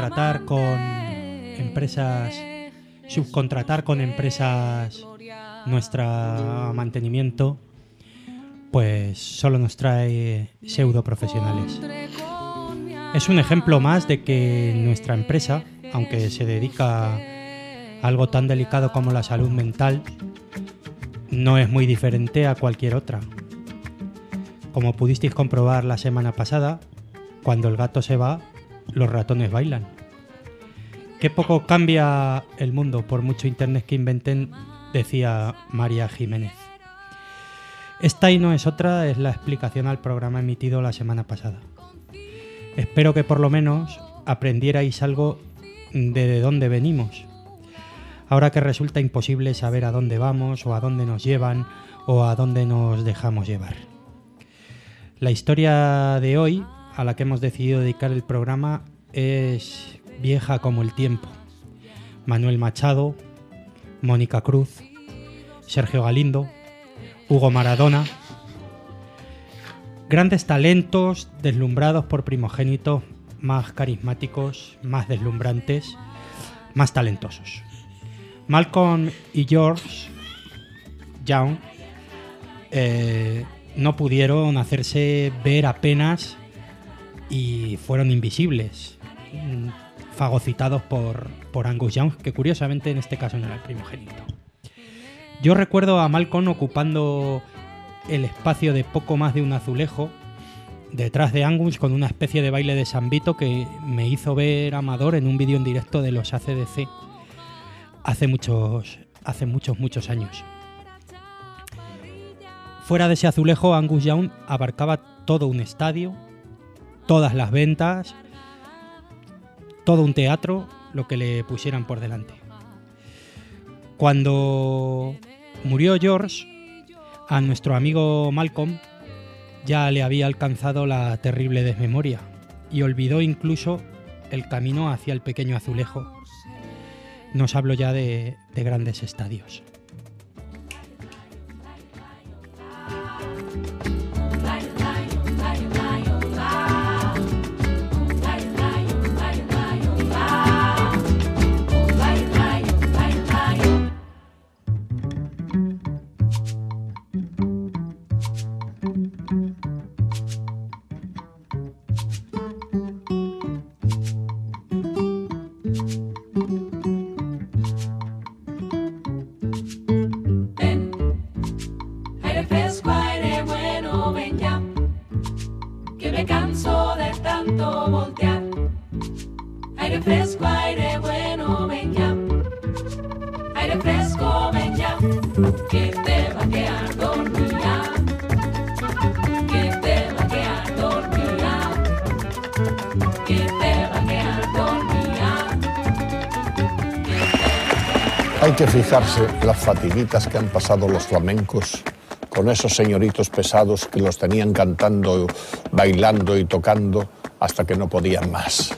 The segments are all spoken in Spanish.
contratar con empresas, subcontratar con empresas nuestro mantenimiento, pues solo nos trae pseudo profesionales. Es un ejemplo más de que nuestra empresa, aunque se dedica a algo tan delicado como la salud mental, no es muy diferente a cualquier otra. Como pudisteis comprobar la semana pasada, cuando el gato se va, los ratones bailan. Qué poco cambia el mundo por mucho internet que inventen, decía María Jiménez. Esta y no es otra, es la explicación al programa emitido la semana pasada. Espero que por lo menos aprendierais algo de, de dónde venimos. Ahora que resulta imposible saber a dónde vamos o a dónde nos llevan o a dónde nos dejamos llevar. La historia de hoy, a la que hemos decidido dedicar el programa, es vieja como el tiempo. Manuel Machado, Mónica Cruz, Sergio Galindo, Hugo Maradona. Grandes talentos deslumbrados por primogénitos más carismáticos, más deslumbrantes, más talentosos. Malcolm y George Young eh, no pudieron hacerse ver apenas y fueron invisibles, fagocitados por, por Angus Young, que curiosamente en este caso no era el primogénito. Yo recuerdo a Malcolm ocupando el espacio de poco más de un azulejo detrás de Angus con una especie de baile de Sambito que me hizo ver Amador en un vídeo en directo de los ACDC hace muchos, hace muchos, muchos años. Fuera de ese azulejo, Angus Young abarcaba todo un estadio, todas las ventas, todo un teatro, lo que le pusieran por delante. Cuando murió George, a nuestro amigo Malcolm ya le había alcanzado la terrible desmemoria y olvidó incluso el camino hacia el pequeño azulejo. Nos hablo ya de, de grandes estadios. Las fatiguitas que han pasado los flamencos con esos señoritos pesados que los tenían cantando, bailando y tocando hasta que no podían más.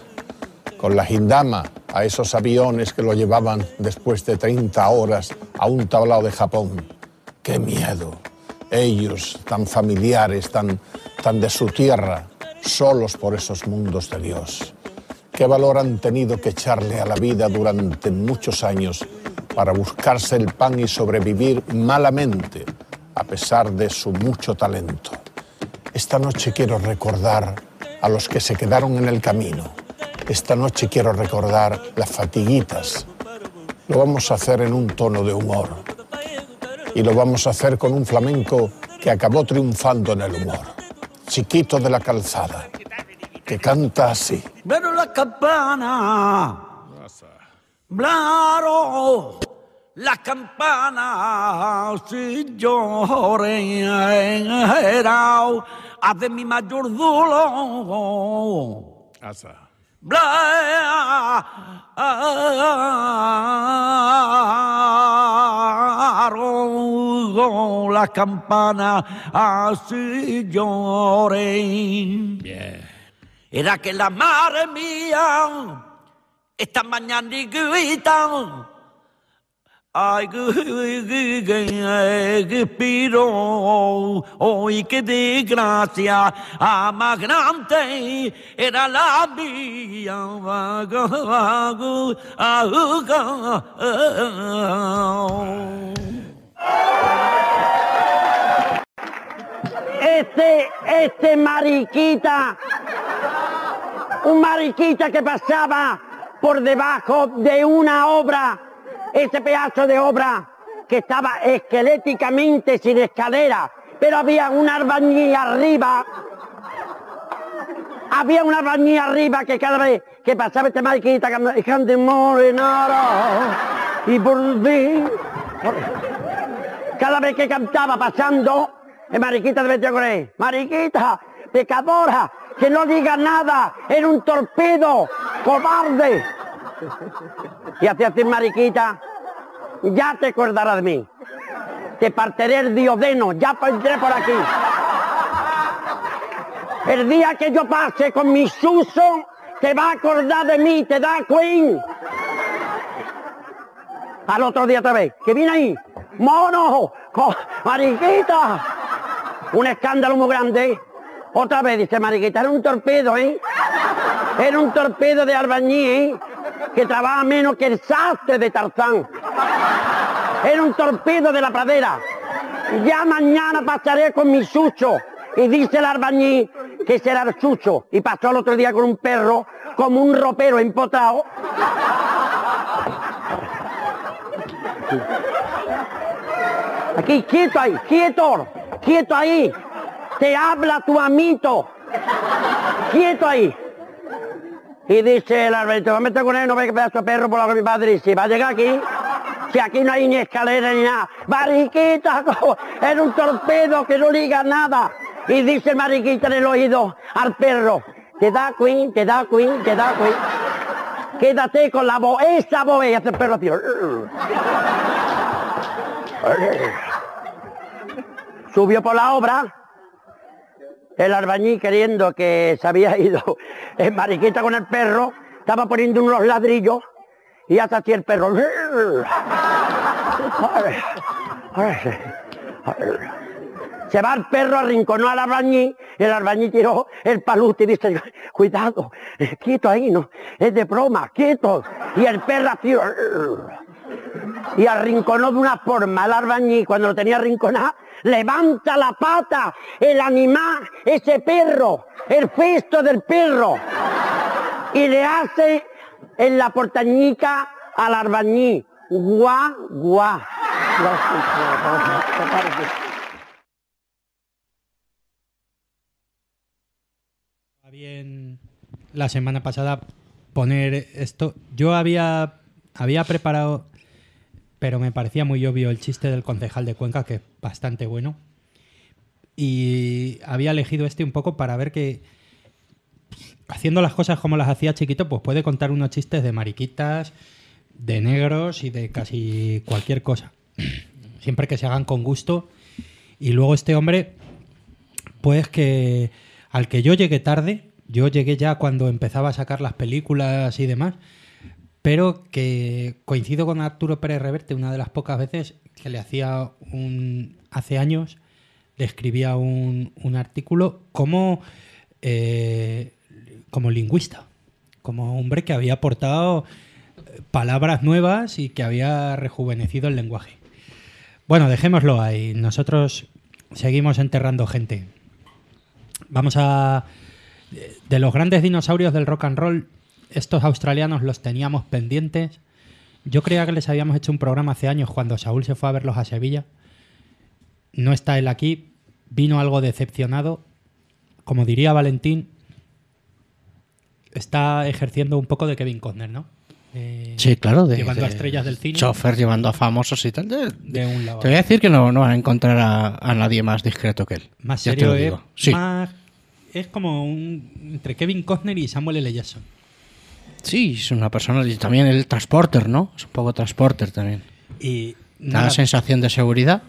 Con la gindama a esos aviones que lo llevaban después de 30 horas a un tablao de Japón. ¡Qué miedo! Ellos, tan familiares, tan, tan de su tierra, solos por esos mundos de Dios. ¿Qué valor han tenido que echarle a la vida durante muchos años para buscarse el pan y sobrevivir malamente a pesar de su mucho talento. Esta noche quiero recordar a los que se quedaron en el camino. Esta noche quiero recordar las fatiguitas. Lo vamos a hacer en un tono de humor. Y lo vamos a hacer con un flamenco que acabó triunfando en el humor. Chiquito de la calzada, que canta así. Pero la campana, claro, la campana, si llorera, hace mi mayor dolor. Claro, la campana, así lloré. Era que la madre mía esta mañana grita. Ay, que, piro, hoy qué desgracia, a más grande era la mía. Ah, Este, este mariquita, un mariquita que pasaba por debajo de una obra, ese pedazo de obra que estaba esqueléticamente sin escalera, pero había un albañil arriba, había un albañil arriba que cada vez que pasaba este mariquita, cantando morenara, y por fin, cada vez que cantaba pasando, el mariquita de él. Mariquita, pecadora, que no diga nada, era un torpedo, cobarde. Y hacía así, mariquita, ya te acordarás de mí. Te partiré el diodeno, ya entré por aquí. El día que yo pase con mi suso, te va a acordar de mí, te da queen. Al otro día otra vez, que viene ahí, mono, mariquita, un escándalo muy grande. Otra vez dice Mariquita, era un torpedo, ¿eh? Era un torpedo de albañil, ¿eh? Que trabaja menos que el sastre de Tarzán. Era un torpedo de la pradera. Ya mañana pasaré con mi sucho. Y dice el albañil que será el sucho. Y pasó el otro día con un perro, como un ropero empotrado. Aquí, quieto ahí, quieto, quieto ahí. Te habla tu amito. Quieto ahí. Y dice el árbol, te vas a meter con él, no ve que pedazo de perro por la mi padre dice, va a llegar aquí. Si aquí no hay ni escalera ni nada. Mariquita, era un torpedo que no liga nada. Y dice el mariquita en el oído al perro, te da queen, te da queen, te da queen. Quédate con la voz, esa voz, y hace el perro así. Subió por la obra, el albañil queriendo que se había ido en mariquita con el perro, estaba poniendo unos ladrillos y hasta así el perro. Se va el perro, arrinconó al albañil, el albañil tiró el palute y dice, cuidado, quieto ahí, no, es de broma, quieto. Y el perro así, y arrinconó de una forma el albañil, cuando lo tenía arrinconado, levanta la pata, el animal, ese perro, el festo del perro, y le hace en la portañica al albañil, guá, guá. Bien la semana pasada poner esto. Yo había, había preparado, pero me parecía muy obvio el chiste del concejal de Cuenca, que es bastante bueno. Y había elegido este un poco para ver que haciendo las cosas como las hacía chiquito, pues puede contar unos chistes de mariquitas, de negros y de casi cualquier cosa. Siempre que se hagan con gusto. Y luego este hombre, pues que al que yo llegué tarde, yo llegué ya cuando empezaba a sacar las películas y demás, pero que coincido con Arturo Pérez Reverte una de las pocas veces que le hacía un hace años le escribía un, un artículo como eh, como lingüista, como hombre que había aportado eh, palabras nuevas y que había rejuvenecido el lenguaje. Bueno, dejémoslo ahí. Nosotros seguimos enterrando gente. Vamos a... De los grandes dinosaurios del rock and roll, estos australianos los teníamos pendientes. Yo creía que les habíamos hecho un programa hace años cuando Saúl se fue a verlos a Sevilla. No está él aquí. Vino algo decepcionado. Como diría Valentín, está ejerciendo un poco de Kevin Costner, ¿no? Eh, Sí, claro. De, Llevando a estrellas del cine. Chofer llevando a famosos y tal. de- de un lado. te voy a decir que no, no van a encontrar a, a nadie más discreto que él. Más serio, es. Sí, más- es como un, entre Kevin Costner y Samuel L. Jackson. Sí, es una persona. Y también el transporter, ¿no? Es un poco transporter también. Y Da la sensación de seguridad.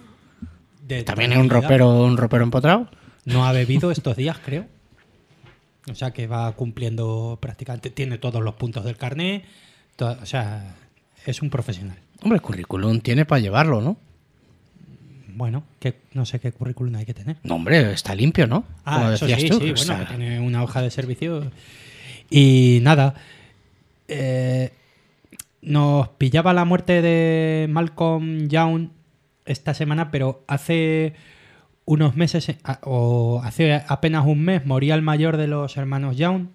de También es un ropero, un ropero empotrado. No ha bebido estos días, creo. O sea que va cumpliendo prácticamente. Tiene todos los puntos del carnet. o sea, es un profesional. Hombre, el currículum tiene para llevarlo, ¿no? Bueno, que no sé qué currículum hay que tener. No, hombre, está limpio, ¿no? Ah, Como eso decías sí, tú. sí, sea, bueno, tiene una hoja de servicio. Y nada, eh, nos pillaba la muerte de Malcolm Young esta semana, pero hace unos meses, eh, o hace apenas un mes, moría el mayor de los hermanos Young,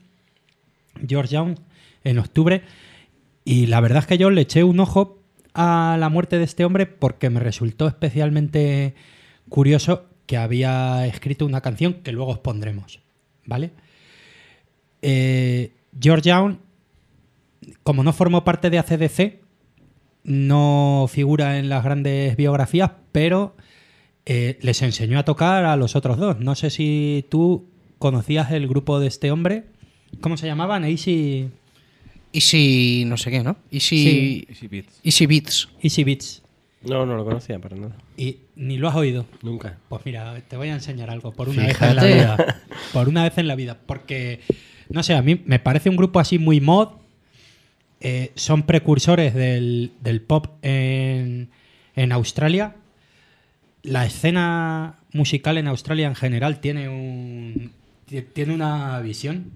George Young, en octubre. Y la verdad es que yo le eché un ojo a la muerte de este hombre porque me resultó especialmente curioso que había escrito una canción que luego os pondremos. ¿Vale? Eh, George Young, como no formó parte de ACDC, no figura en las grandes biografías, pero eh, les enseñó a tocar a los otros dos. No sé si tú conocías el grupo de este hombre. ¿Cómo se llamaban? Easy, Easy, no sé qué, ¿no? Easy, Sí. Easy Beats. Easy Beats. Easy Beats. No, no lo conocía para nada. Y ni lo has oído. Nunca. Pues mira, te voy a enseñar algo por una vez en la vida. Por una vez en la vida. Porque, no sé, a mí me parece un grupo así muy mod. Eh, son precursores del, del pop en, en Australia. La escena musical en Australia en general tiene un ti- tiene una visión.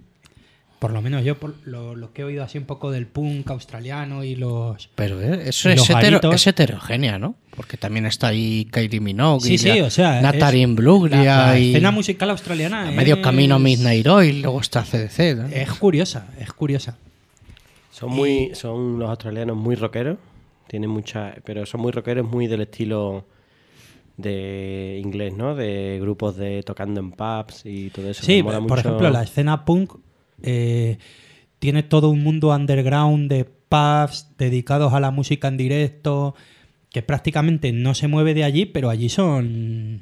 Por lo menos yo, por lo, lo que he oído así un poco del punk australiano y los... Pero eh, eso es, hetero- es heterogénea, ¿no? Porque también está ahí Kylie Minogue. Sí, y sí, o sea... Natalie la, la y escena musical australiana a medio es- camino Midnight Oil, luego está CDC. ¿no? Es curiosa, es curiosa. Son muy, son los australianos muy rockeros. Tienen mucha, pero son muy rockeros, muy del estilo de inglés, ¿no? De grupos de tocando en pubs y todo eso. Sí, por mucho. ejemplo, la escena punk eh, tiene todo un mundo underground de pubs dedicados a la música en directo, que prácticamente no se mueve de allí, pero allí son...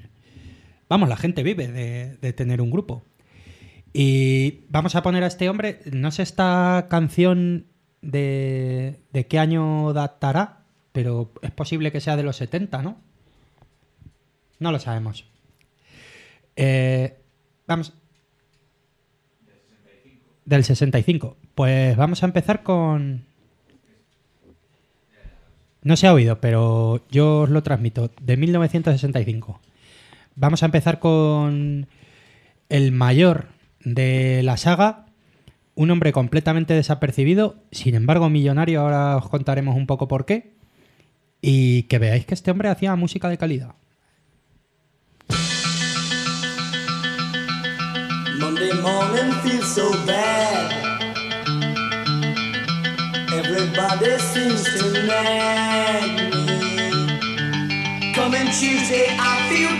Vamos, la gente vive de, de tener un grupo. Y vamos a poner a este hombre, no sé esta canción de, de qué año datará, pero es posible que sea de los 70, ¿no? No lo sabemos. Eh, vamos. Del 65. Pues vamos a empezar con. No se ha oído, pero yo os lo transmito. De 1965. Vamos a empezar con el mayor de la saga. Un hombre completamente desapercibido, sin embargo millonario. Ahora os contaremos un poco por qué. Y que veáis que este hombre hacía música de calidad. Monday morning feels so bad. Everybody seems to nag me. Coming Tuesday, I feel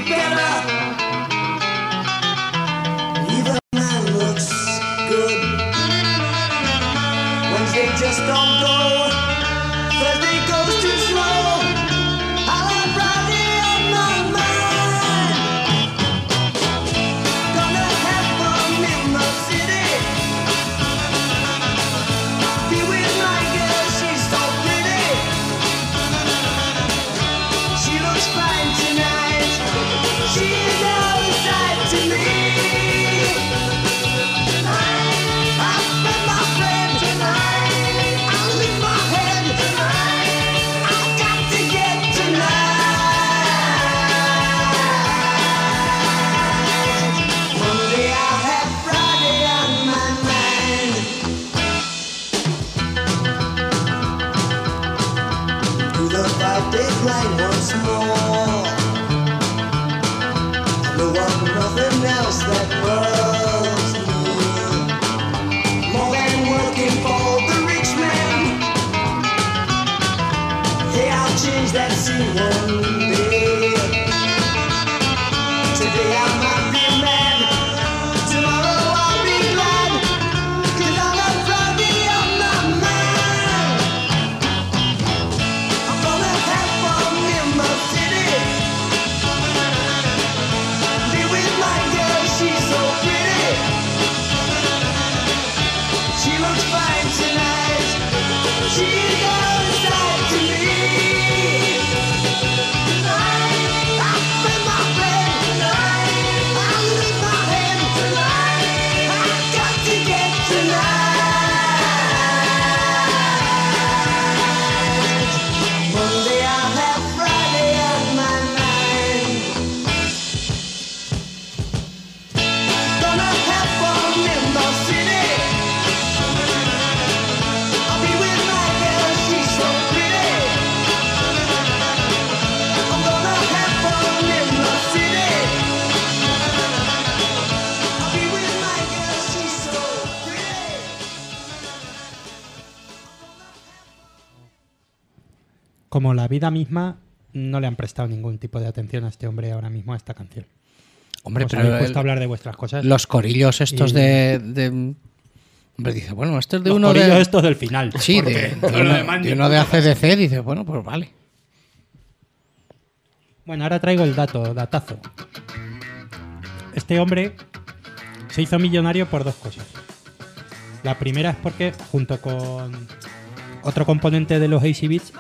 Como la vida misma, no le han prestado ningún tipo de atención a este hombre ahora mismo a esta canción. Hombre, Os pero puesto a hablar de vuestras cosas. Los corillos estos Y- de, de- Hombre, dice, bueno, este es de Los uno corillos de... estos del final. Sí, de, uno, de uno de. ACDC, dice, bueno, pues vale. Bueno, ahora traigo el dato, datazo. Este hombre se hizo millonario por dos cosas. La primera es porque, junto con otro componente de los AC Beats,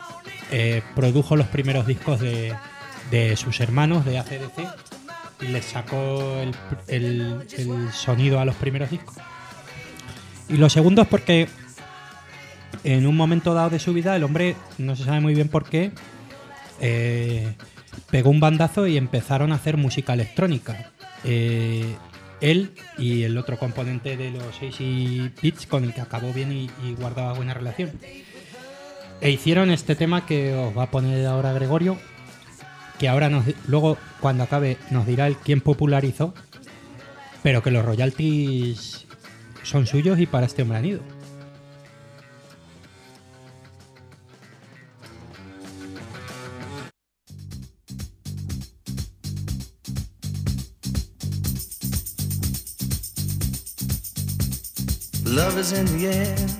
eh, produjo los primeros discos de, sus hermanos de ACDC y les sacó el, el- sonido a los primeros discos. Y lo segundo es porque en un momento dado de su vida el hombre, no se sabe muy bien por qué, eh, pegó un bandazo y empezaron a hacer música electrónica. Eh, él y el otro componente de los AC Beats con el que acabó bien y, y guardaba buena relación. E hicieron este tema que os va a poner ahora Gregorio, que ahora nos, luego cuando acabe nos dirá el quién popularizó, pero que los royalties son suyos y para este hombre han ido. Love is in the air.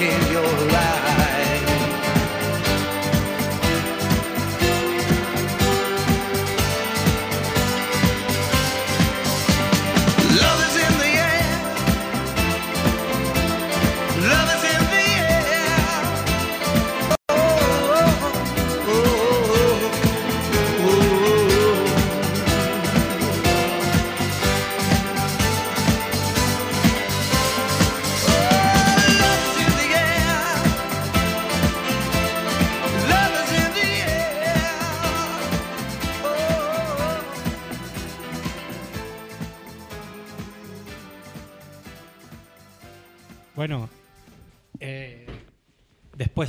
In your eyes.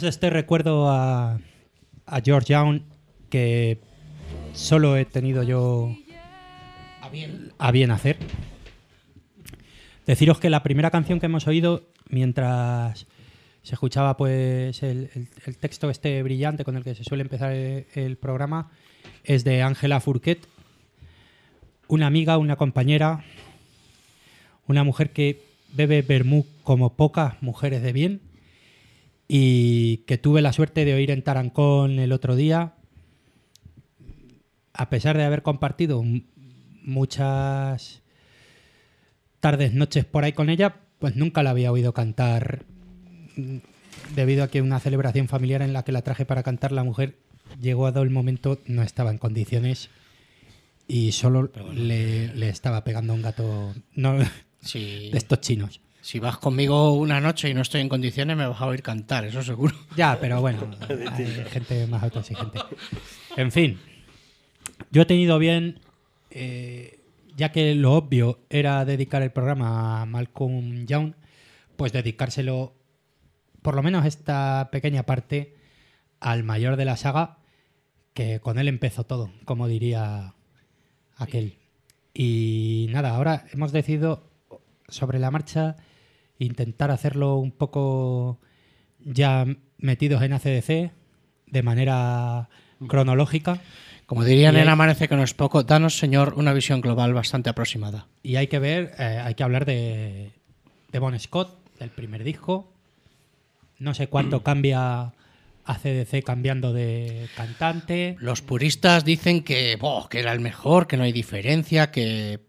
De este recuerdo a, a George Young, que solo he tenido yo A bien. a bien hacer, deciros que la primera canción que hemos oído mientras se escuchaba pues el, el- el texto este brillante con el que se suele empezar el, el programa es de Ángela Fourquet, una amiga, una compañera, una mujer que bebe vermú como pocas mujeres de bien y que tuve la suerte de oír en Tarancón el otro día, a pesar de haber compartido muchas tardes, noches por ahí con ella, pues nunca la había oído cantar mm, debido a que una celebración familiar en la que la traje para cantar la mujer llegó a dado el momento no estaba en condiciones y solo le, le estaba pegando a un gato no, de estos chinos. Si vas conmigo una noche y no estoy en condiciones, me vas a oír cantar, eso seguro. Ya, pero bueno, hay gente más autoexigente. En fin, yo he tenido bien, eh, ya que lo obvio era dedicar el programa a Malcolm Young, pues dedicárselo, por lo menos esta pequeña parte, al mayor de la saga, que con él empezó todo, como diría aquel. Y nada, ahora hemos decidido sobre la marcha intentar hacerlo un poco ya metidos en ACDC de manera cronológica Como dirían en Amanece que no es poco, danos, señor, una visión global bastante aproximada. y hay que ver, eh, hay que hablar de, de Bon Scott, del primer disco. No sé cuánto cambia ACDC cambiando de cantante. Los puristas dicen que, boh, que era el mejor, que no hay diferencia, que...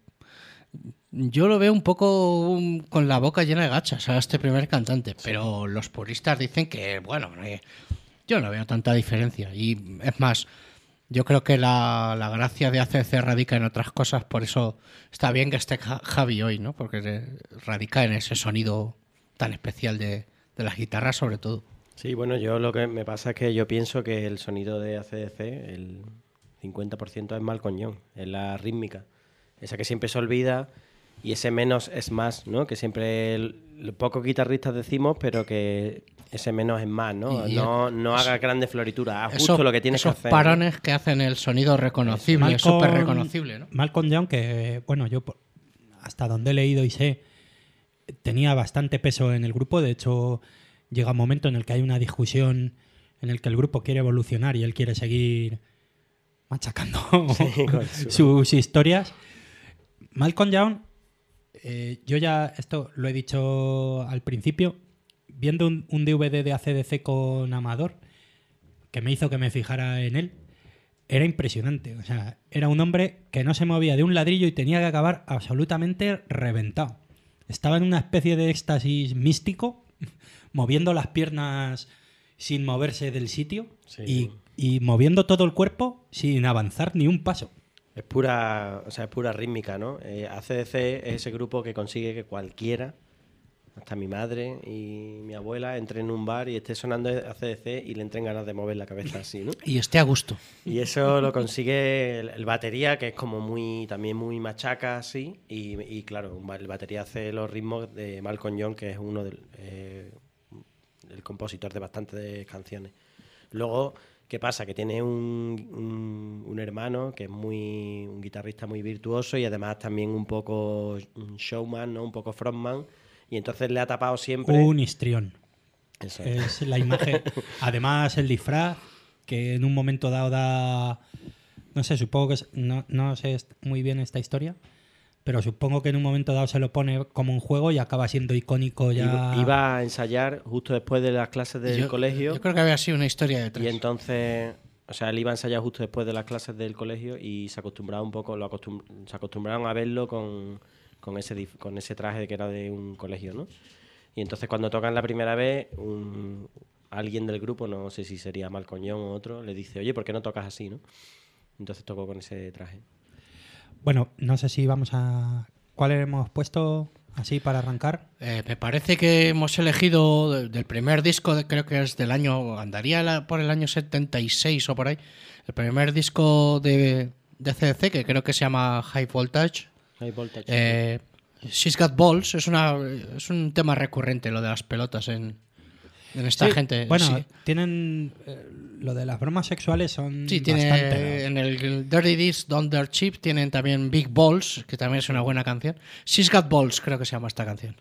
Yo lo veo un poco con la boca llena de gachas a este primer cantante, pero los puristas dicen que, bueno, eh, yo no veo tanta diferencia. Y es más, yo creo que la, la gracia de ACC radica en otras cosas, por eso está bien que esté Ja- Javi hoy, ¿no? Porque radica en ese sonido tan especial de, de las guitarras, sobre todo. Sí, bueno, yo lo que me pasa es que yo pienso que el sonido de ACDC, el 50% es mal coñón, es la rítmica. Esa que siempre se olvida y ese menos es más, ¿no? Que siempre pocos guitarristas decimos, pero que ese menos es más, ¿no? Y- no no haga grandes florituras, haz Eso- justo lo que tienes que esos hacer. parones que hacen el sonido reconocible, es súper reconocible, ¿no? Malcolm Young, que bueno, yo hasta donde he leído y sé, tenía bastante peso en el grupo. De hecho, llega un momento en el que hay una discusión en el que el grupo quiere evolucionar y él quiere seguir machacando Sí, sus historias. Malcolm Young, eh, yo ya esto lo he dicho al principio, viendo un, un DVD de ACDC con Amador, que me hizo que me fijara en él, era impresionante. O sea, era un hombre que no se movía de un ladrillo y tenía que acabar absolutamente reventado. Estaba en una especie de éxtasis místico, moviendo las piernas sin moverse del sitio Sí. y, y moviendo todo el cuerpo sin avanzar ni un paso. Es pura, o sea, es pura rítmica, ¿no? Eh, ACDC es ese grupo que consigue que cualquiera, hasta mi madre y mi abuela, entre en un bar y esté sonando ACDC y le entren ganas de mover la cabeza así, ¿no? Y esté a gusto. Y eso lo consigue el, el batería, que es como muy, también muy machaca así. Y, y claro, el batería hace los ritmos de Malcolm Young, que es uno del eh, el compositor de bastantes canciones. Luego, ¿Qué pasa? Que tiene un, un- un hermano que es muy un guitarrista muy virtuoso y además también un poco showman, ¿no? Un poco frontman. Y entonces le ha tapado siempre. Un histrión. Eso es. Es la imagen. Además, el disfraz, que en un momento dado da. No sé, supongo que. es- no, no sé muy bien esta historia. Pero supongo que en un momento dado se lo pone como un juego y acaba siendo icónico ya. Iba, a ensayar justo después de las clases del Yo- colegio. Yo creo que había sido una historia detrás. Y entonces, o sea, él iba a ensayar justo después de las clases del colegio y se acostumbraba un poco, lo acostum- se acostumbraron a verlo con, con ese con ese traje que era de un colegio, ¿no? Y entonces cuando tocan la primera vez, un- alguien del grupo, no sé si sería Malcoñón o otro, le dice, oye, ¿por qué no tocas así, no? Entonces tocó con ese traje. Bueno, no sé si vamos a. ¿Cuál hemos puesto así para arrancar? Eh, me parece que hemos elegido de- del primer disco, de- creo que es del año, andaría la- por el año 76 o por ahí, el primer disco de, de CDC, que creo que se llama High Voltage. High Voltage. Eh, She's Got Balls, es, una, es un tema recurrente lo de las pelotas en, en esta Sí, gente. Bueno, sí. tienen. eh, lo de las bromas sexuales son. Sí, tiene bastante, ¿no? en el Dirty This Don't Dirt Cheap tienen también Big Balls, que también es una buena canción. She's Got Balls, creo que se llama esta canción.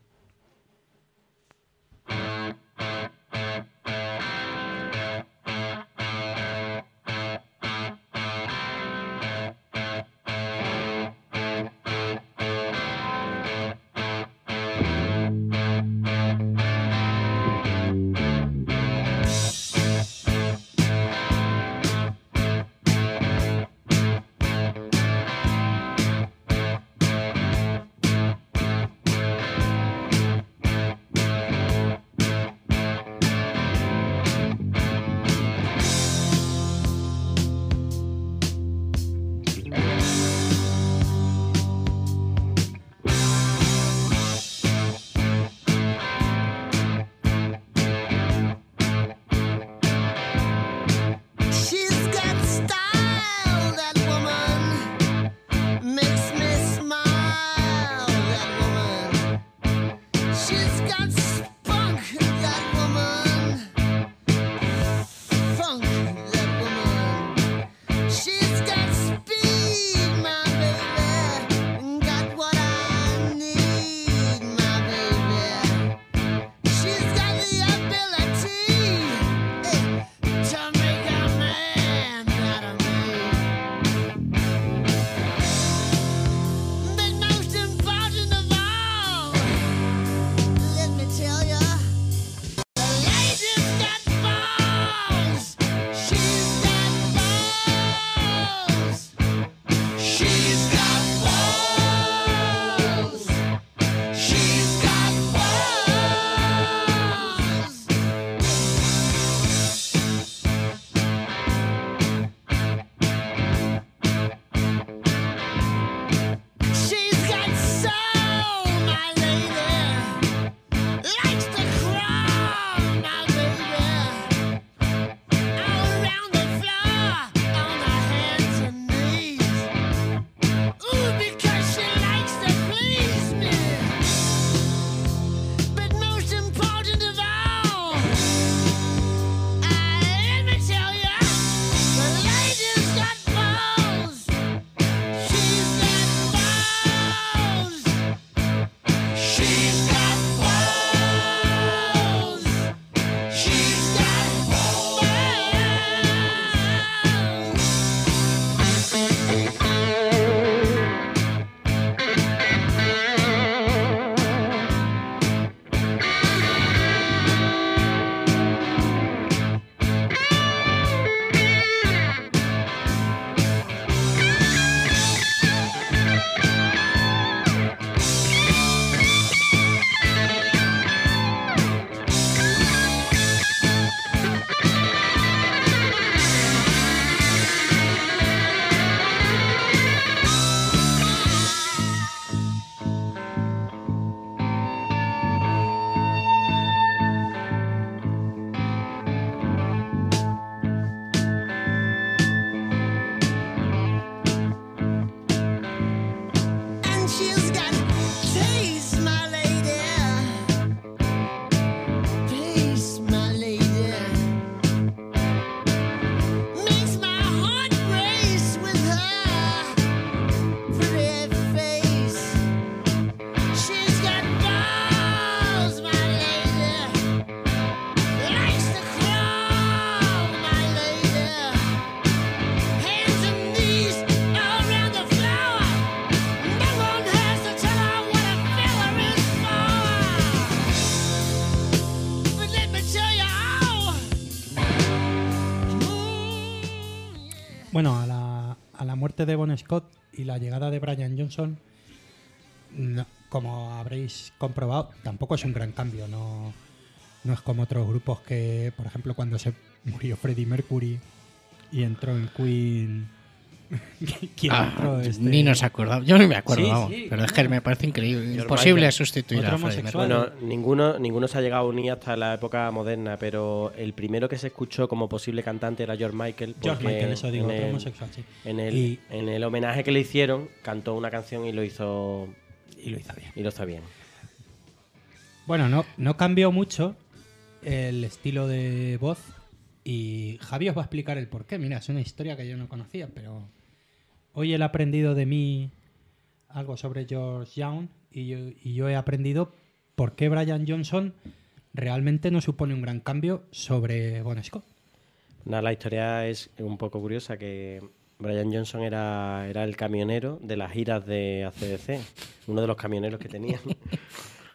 De Bon Scott y la llegada de Brian Johnson, como habréis comprobado, tampoco es un gran cambio. No, no es como otros grupos que, por ejemplo, cuando se murió Freddie Mercury y entró en Queen. ¿Quién Ah? Este- Ni nos acordamos. Yo ni me acuerdo, Sí, vamos. sí, pero es que me parece increíble. Imposible Michael. sustituir a Freddie. Mercury. Bueno, ninguno, ninguno se ha llegado a unir hasta la época moderna, pero el primero que se escuchó como posible cantante era George Michael. George Michael, eso digo, en otro el- homosexual, sí. En el, Y- en el homenaje que le hicieron, cantó una canción y lo hizo Y lo hizo bien. y lo hizo bien. Bueno, no, no cambió mucho el estilo de voz y Javi os va a explicar el porqué. Mira, es una historia que yo no conocía, pero hoy él ha aprendido de mí algo sobre George Young y yo, y yo he aprendido por qué Brian Johnson realmente no supone un gran cambio sobre Bon Scott. La historia es un poco curiosa que Brian Johnson era, era el camionero de las giras de ACDC, uno de los camioneros que tenían.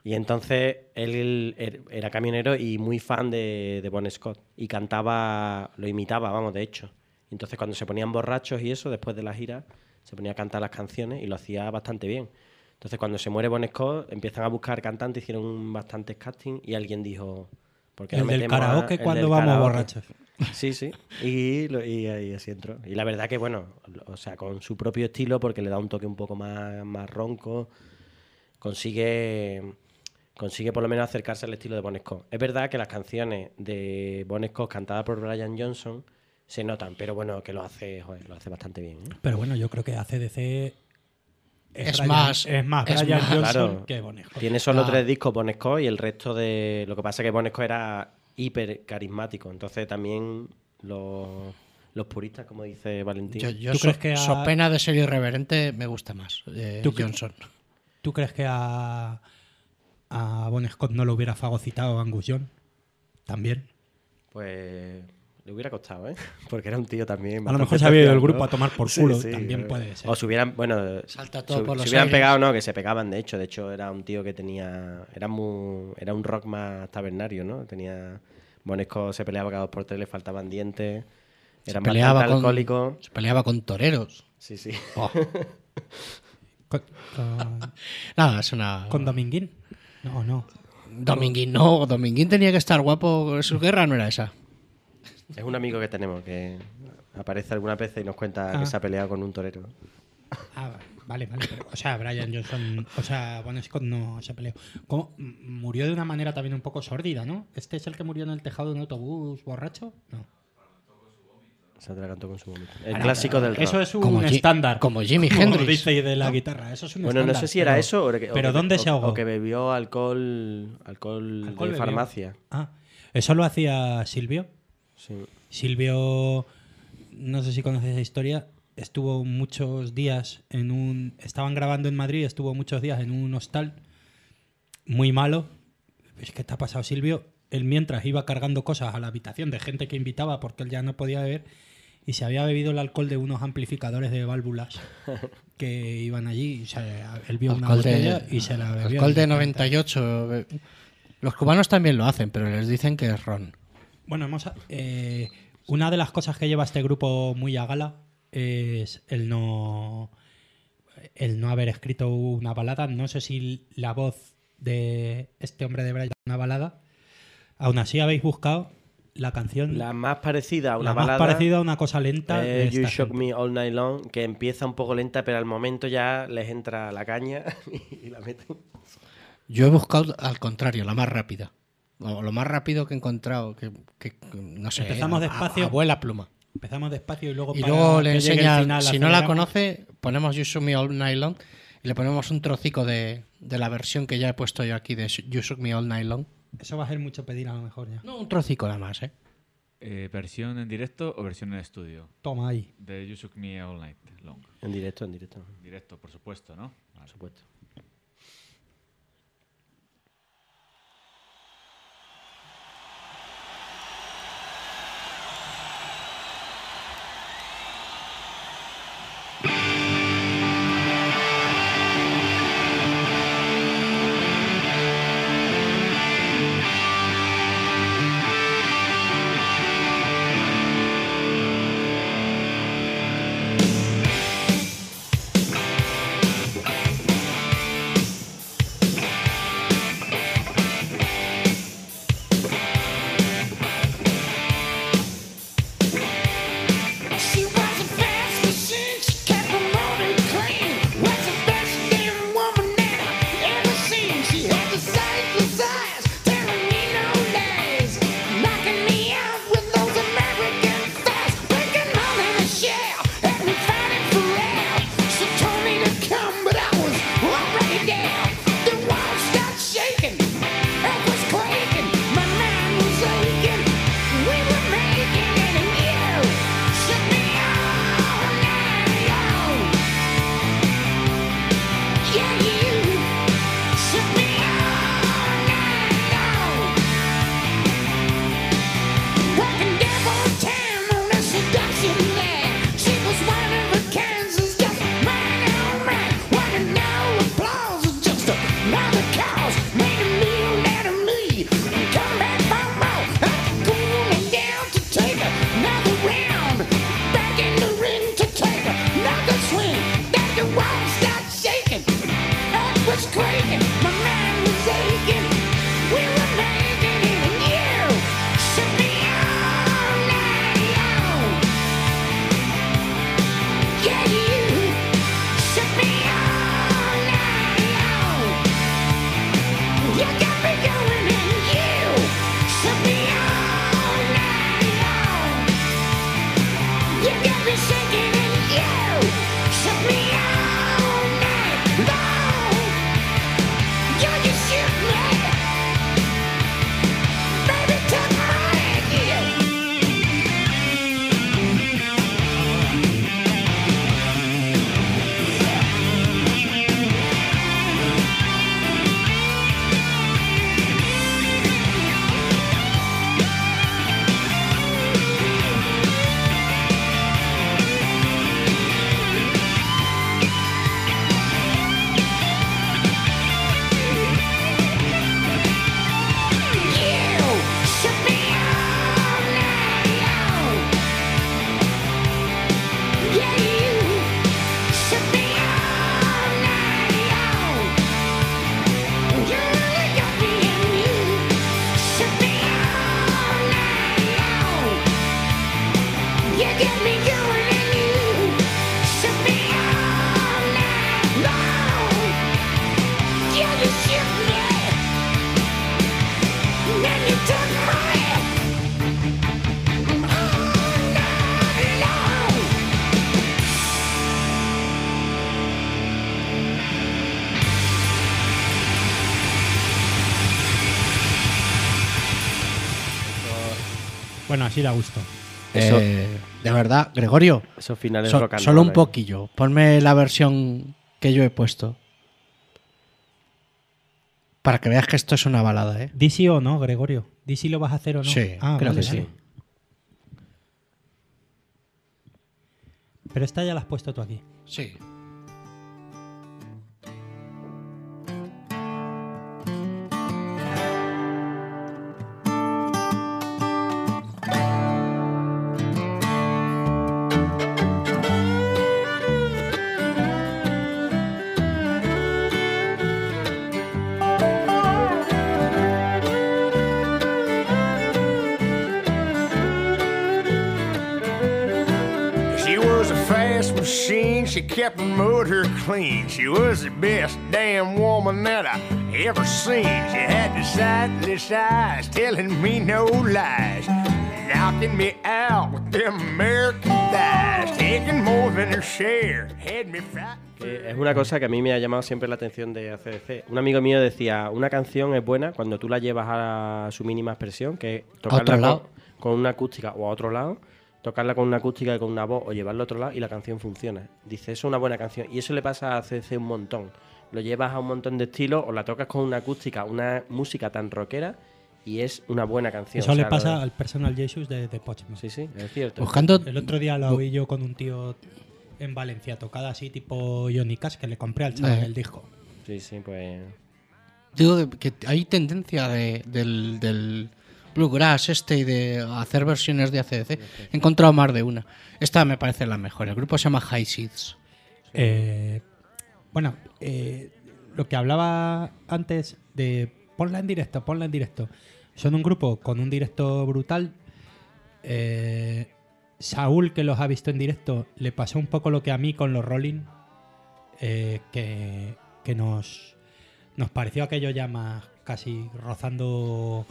Y entonces él er- era camionero y muy fan de, de Bon Scott. Y cantaba, lo imitaba, vamos, de hecho. Entonces cuando se ponían borrachos y eso, después de la gira, se ponía a cantar las canciones y lo hacía bastante bien. Entonces cuando se muere Bon Scott, empiezan a buscar cantantes, hicieron bastantes castings y alguien dijo... ¿por qué no El del metemos a- karaoke el cuando del vamos karaoke?". borrachos. Sí, sí. Y, y ahí así entró. Y la verdad que, bueno, o sea, con su propio estilo, porque le da un toque un poco más, más ronco, consigue consigue por lo menos acercarse al estilo de Bon Scott. Es verdad que las canciones de Bon Scott cantadas por Brian Johnson se notan, pero bueno, que lo hace, joder, lo hace bastante bien. ¿eh? Pero bueno, yo creo que ACDC Es Brian- más- es más es Brian más- Johnson Claro. que Bon Scott. Tiene solo Ah, tres discos Bon Scott y el resto de... Lo que pasa es que Bon Scott era hiper carismático, entonces también los, los puristas, como dice Valentín... Yo, yo ¿Tú so, crees que a- so pena de ser irreverente me gusta más eh, ¿Tú Johnson. ¿Tú crees que a, a Bon Scott no lo hubiera fagocitado Angus Young? También. Pues le hubiera costado, ¿eh? Porque era un tío también. A lo mejor se había ido especial, grupo a tomar por culo, sí, también eh. puede ser. O se hubieran, bueno, Salta todo se, por se los hubieran aires. pegado, no, que se pegaban de hecho. De hecho, era un tío que tenía. Era muy. Era un rock más tabernario, ¿no? Tenía. Bonesco se peleaba cada dos por tres, le faltaban dientes. Se Era peleaba, bastante con, alcohólico. se peleaba con toreros. Sí, sí. Oh, Con, con- nada, es una... con Dominguín. No, no. Dominguín, no, Dominguín tenía que estar guapo, su guerra no era esa. Es un amigo que tenemos que aparece alguna vez y nos cuenta Ah. que se ha peleado con un torero. Ah, vale, vale. pero, o sea, Brian Johnson, o sea, Bon Scott no se peleó. ¿Cómo? Murió de una manera también un poco sórdida, ¿no? ¿Este es el que murió en el tejado de un autobús borracho? No. Se atragantó con su vómito. El no, clásico del rock. Eso es un Como estándar. como Jimi Hendrix, dice de la guitarra. Eso es un Bueno, no estándar, sé si era pero- eso o que, o Pero ¿dónde se ahogó? O que bebió alcohol, alcohol, Alcohol de bebió. farmacia. Ah, eso lo hacía Silvio. Sí. Silvio, no sé si conoces esa historia, estuvo muchos días en un... Estaban grabando en Madrid, estuvo muchos días en un hostal muy malo. Es que te ha pasado Silvio. Él mientras iba cargando cosas a la habitación de gente que invitaba porque él ya no podía beber y se había bebido el alcohol de unos amplificadores de válvulas que iban allí. O sea, él vio una Alcohol de- botella y se la bebió. Alcohol de 98. eh, Los cubanos también lo hacen, pero les dicen que es ron. Bueno, hemos, eh, una de las cosas que lleva este grupo muy a gala es el no el no haber escrito una balada. No sé si la voz de este hombre de Brian es una balada. Aún así habéis buscado la canción La más parecida a una la más balada. parecida a una cosa lenta. You Shock gente. Me All Night Long, que empieza un poco lenta, pero al momento ya les entra la caña y la meten. Yo he buscado al contrario, la más rápida. O lo más rápido que he encontrado, que, que- no sé. Empezamos despacio. Abuela pluma. Empezamos despacio y luego Y para luego le enseña, final, si no la conoce, ponemos You Shook Me All Night Long y le ponemos un trocico de, de la versión que ya he puesto yo aquí de You Shook Me All Night Long. Eso va a ser mucho pedir a lo mejor ya. No, un trocico nada más, ¿eh? Eh, ¿Versión en directo o versión en estudio? Toma ahí. De You Shook Me All Night Long. En directo, en directo. Directo, por supuesto, ¿no? Vale. Por supuesto. Da gusto. Eso- Eh, de verdad, Gregorio, Esos finales so- rock and solo roll un ahí. poquillo. Ponme la versión que yo he puesto. Para que veas que esto es una balada, ¿eh? ¿Di sí o no, Gregorio? ¿Di si lo vas a hacer o no? Sí, Ah, creo vale, que sí. vale. Pero esta ya la has puesto tú aquí. Sí. Clean. She was the best damn woman that I ever seen. She had the sightless eyes, telling me no lies. Knocking me out with them American thighs, taking more than her share, had me frightened. Que es una cosa que a mí me ha llamado siempre la atención de ACDC. Un amigo mío decía, una canción es buena cuando tú la llevas a su mínima expresión, que es tocarla otro con, lado. con una acústica o a otro lado, tocarla con una acústica y con una voz o llevarla a otro lado y la canción funciona. Dice, eso es una buena canción. Y eso le pasa a ACDC un montón. Lo llevas a un montón de estilos o la tocas con una acústica, una música tan rockera y es una buena canción. Eso O le pasa al personal Jesus de, de Pochman. Sí, sí, es cierto. Buscando. El otro día lo oí yo con un tío en Valencia, tocada así tipo Johnny Cash, que le compré al chaval Eh. el disco. Sí, sí, pues... Digo que que hay tendencia de- del, del bluegrass este y de hacer versiones de ACDC. He encontrado más de una. Esta me parece la mejor. El grupo se llama High Seeds. Eh, bueno, eh, lo que hablaba antes de ponla en directo, ponla en directo. Son un grupo con un directo brutal. Eh, Saúl, que los ha visto en directo, le pasó un poco lo que a mí con los Rolling, que, que nos, nos pareció aquello ya más casi rozando.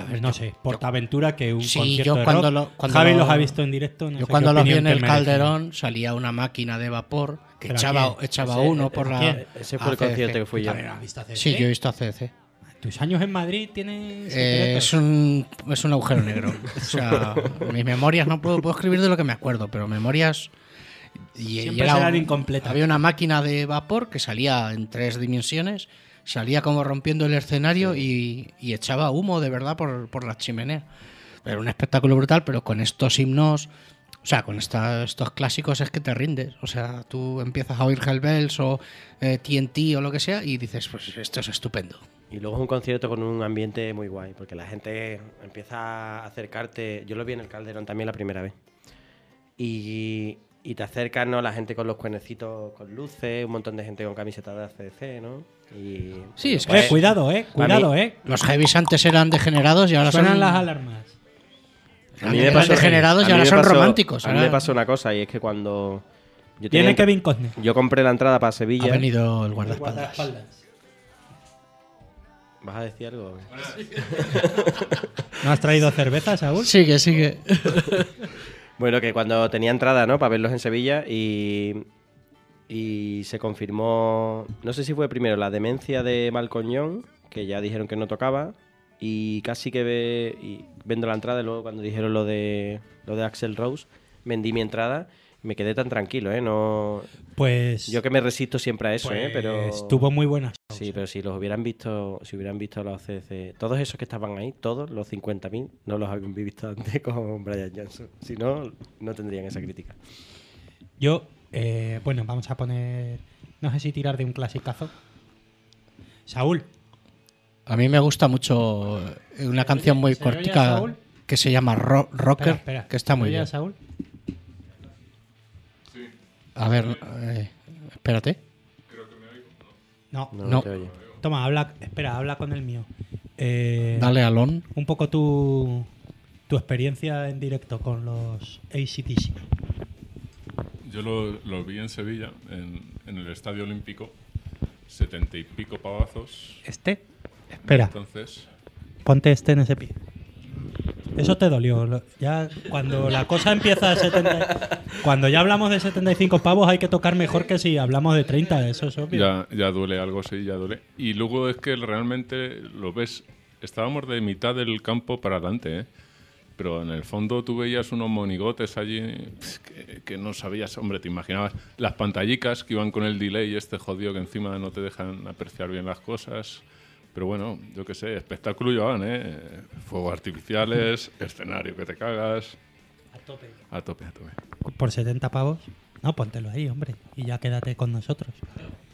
A ver, no sé, Portaventura que un Sí, concierto yo de cuando rock. lo- cuando Javi lo- los ha visto en directo. no Yo sé cuando qué lo vi en el merece. Calderón salía una máquina de vapor que ¿Pero echaba, quién? echaba Ese- uno por la. ese fue el concierto que fui yo. También has visto a CDC. Sí, yo he visto a CDC. ¿Tus años en Madrid tienen Eh, es, un, es un agujero negro. O sea, mis memorias no puedo, puedo escribir de lo que me acuerdo, pero memorias. Y, Siempre era serán un- incompletas. Había una máquina de vapor que salía en tres dimensiones, salía como rompiendo el escenario y, y echaba humo de verdad por, por la chimenea. Era un espectáculo brutal, pero con estos himnos. O sea, con esta- estos clásicos es que te rindes. O sea, tú empiezas a oír Hellbells o eh, TNT o lo que sea y dices, pues esto es estupendo. Y luego es un concierto con un ambiente muy guay, porque la gente empieza a acercarte. Yo lo vi en el Calderón también la primera vez. Y, y te acercan, ¿no? La gente con los cuernecitos con luces, un montón de gente con camiseta de ACDC, ¿no? Y, Sí, es Eh, cuidado, eh. Cuidado, mí- eh. Los heavies antes eran degenerados y ahora Suenan son las alarmas. A mí me eran pasó, degenerados y ahora son pasó- románticos. A mí ahora me pasó una cosa, y es que cuando. Yo Viene Kevin Costner. Yo compré la entrada para Sevilla. Ha venido el guardaespaldas. ¿Vas a decir algo? ¿No has traído cerveza, Saúl? Sigue, sigue. Bueno, que cuando tenía entrada, ¿no? Para verlos en Sevilla y, y se confirmó, no sé si fue primero la demencia de Malcoñón, que ya dijeron que no tocaba, y casi que ve, y vendo la entrada, y luego cuando dijeron lo de, lo de Axel Rose, vendí mi entrada me quedé tan tranquilo, ¿eh? No, Pues. yo que me resisto siempre a eso, ¿eh? Pero... Estuvo muy buena. Sí, pero si los hubieran visto, si hubieran visto los CDC, todos esos que estaban ahí, todos los 50.000, no los habían visto antes con Brian Johnson. Si no, no tendrían esa crítica. Yo, eh, bueno, vamos a poner. No sé si tirar de un clasicazo. Saúl. A mí me gusta mucho una canción muy ¿se oye a cortica que se llama Ro- Rocker, Espera, espera. que está muy ¿Se oye a bien. Saúl? A ver, eh, espérate. No. No, No. te oye. Toma, habla. Espera, habla con el mío. Eh, Dale, Alon. Un poco tu, tu experiencia en directo con los ACDC. Yo lo, lo vi en Sevilla, en, en el Estadio Olímpico, setenta y pico pavazos. ¿Este? Espera. Entonces, Ponte este en ese pie. Eso te dolió. Ya cuando la cosa empieza a 70, cuando ya hablamos de 75 pavos hay que tocar mejor que si hablamos de 30, eso es obvio. ya, ya duele algo, sí, ya duele. Y luego es que realmente lo ves, estábamos de mitad del campo para adelante, ¿eh? pero en el fondo tú veías unos monigotes allí que, que no sabías, hombre, te imaginabas las pantallicas que iban con el delay este jodido que encima no te dejan apreciar bien las cosas. Pero bueno, yo qué sé, espectáculo llevaban, ¿eh? Fuegos artificiales, escenario que te cagas. A tope. A tope, a tope. Por 70 pavos. No, póntelo ahí, hombre. Y ya quédate con nosotros.